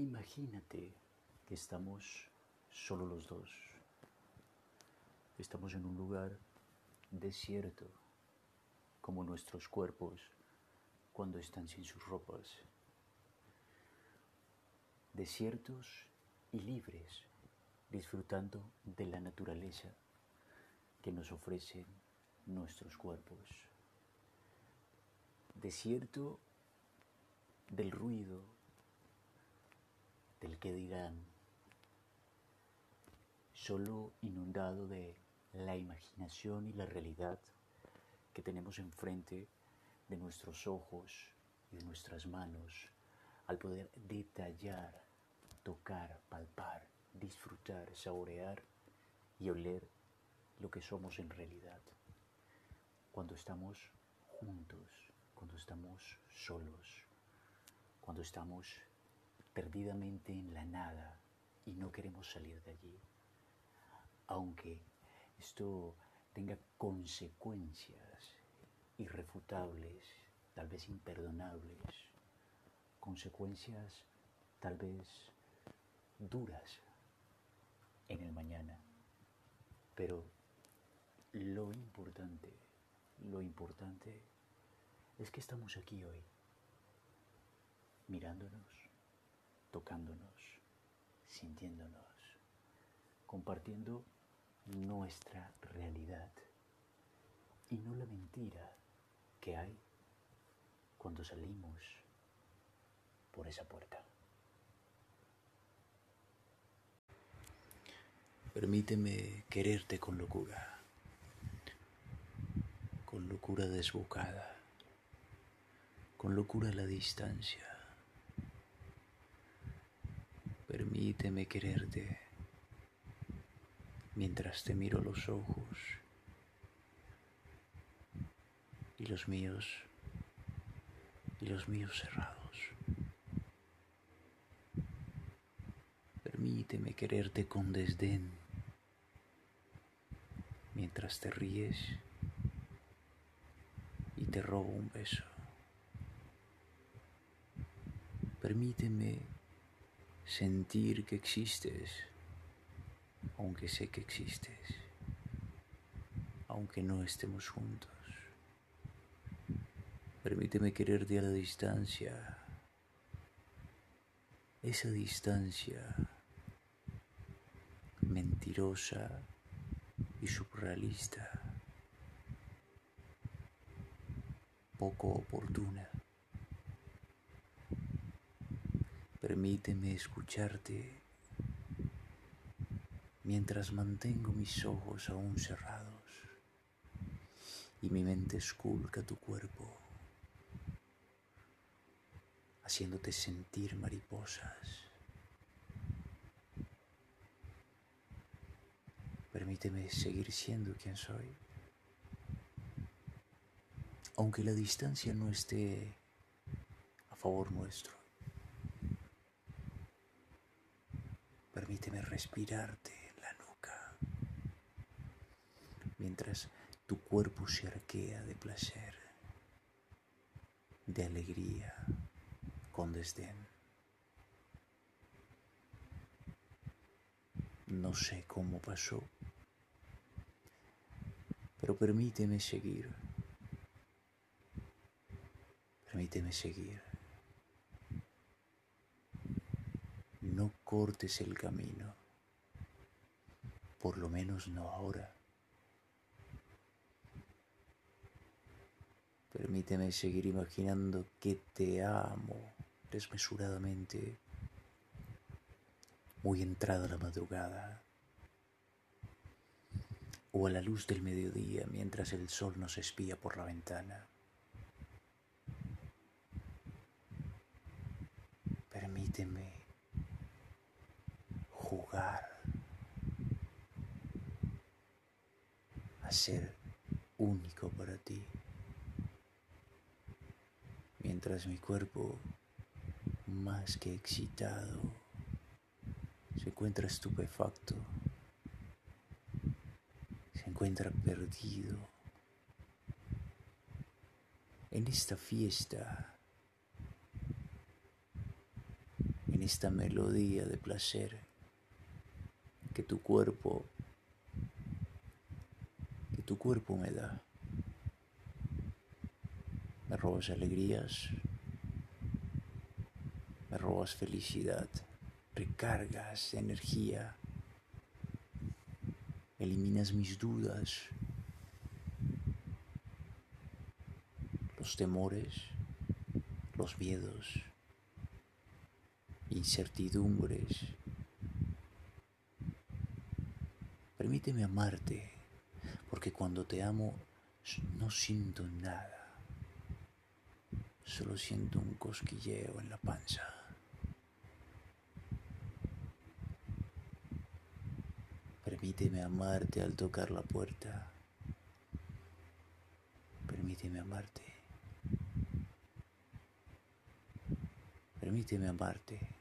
Imagínate que estamos solo los dos. Estamos en un lugar desierto, como nuestros cuerpos cuando están sin sus ropas. Desiertos y libres, disfrutando de la naturaleza que nos ofrecen nuestros cuerpos. Desierto del ruido, del que dirán, solo inundado de la imaginación y la realidad que tenemos enfrente de nuestros ojos y de nuestras manos al poder detallar, tocar, palpar, disfrutar, saborear y oler lo que somos en realidad. Cuando estamos juntos, cuando estamos solos, cuando estamos perdidamente en la nada y no queremos salir de allí. Aunque esto tenga consecuencias irrefutables, tal vez imperdonables, consecuencias tal vez duras en el mañana. Pero lo importante, lo importante es que estamos aquí hoy, mirándonos, tocándonos, sintiéndonos, compartiendo nuestra realidad y no la mentira que hay cuando salimos por esa puerta. Permíteme quererte con locura, con locura desbocada, con locura a la distancia. Permíteme quererte. Mientras te miro los ojos. Y los míos. Y los míos cerrados. Permíteme quererte con desdén. Mientras te ríes. Y te robo un beso. Permíteme sentir que existes, aunque sé que existes, aunque no estemos juntos. Permíteme quererte a la distancia. Esa distancia mentirosa y surrealista, poco oportuna. Permíteme escucharte mientras mantengo mis ojos aún cerrados y mi mente esculca tu cuerpo haciéndote sentir mariposas. Permíteme seguir siendo quien soy. Aunque la distancia no esté a favor nuestro. Permíteme respirarte en la nuca mientras tu cuerpo se arquea de placer, de alegría con desdén. No sé cómo pasó, pero permíteme seguir. Permíteme seguir. No cortes el camino, por lo menos no ahora. Permíteme seguir imaginando que te amo desmesuradamente, muy entrada la madrugada, o a la luz del mediodía mientras el sol nos espía por la ventana. Permíteme jugar. A ser único para ti, mientras mi cuerpo más que excitado, se encuentra estupefacto, se encuentra perdido. En esta fiesta, en esta melodía de placer que tu cuerpo, que tu cuerpo me da. Me robas alegrías, me robas felicidad, recargas energía, eliminas mis dudas, los temores, los miedos, incertidumbres. Permíteme amarte, porque cuando te amo no siento nada Solo siento un cosquilleo en la panza. Permíteme amarte al tocar la puerta. Permíteme amarte. Permíteme amarte.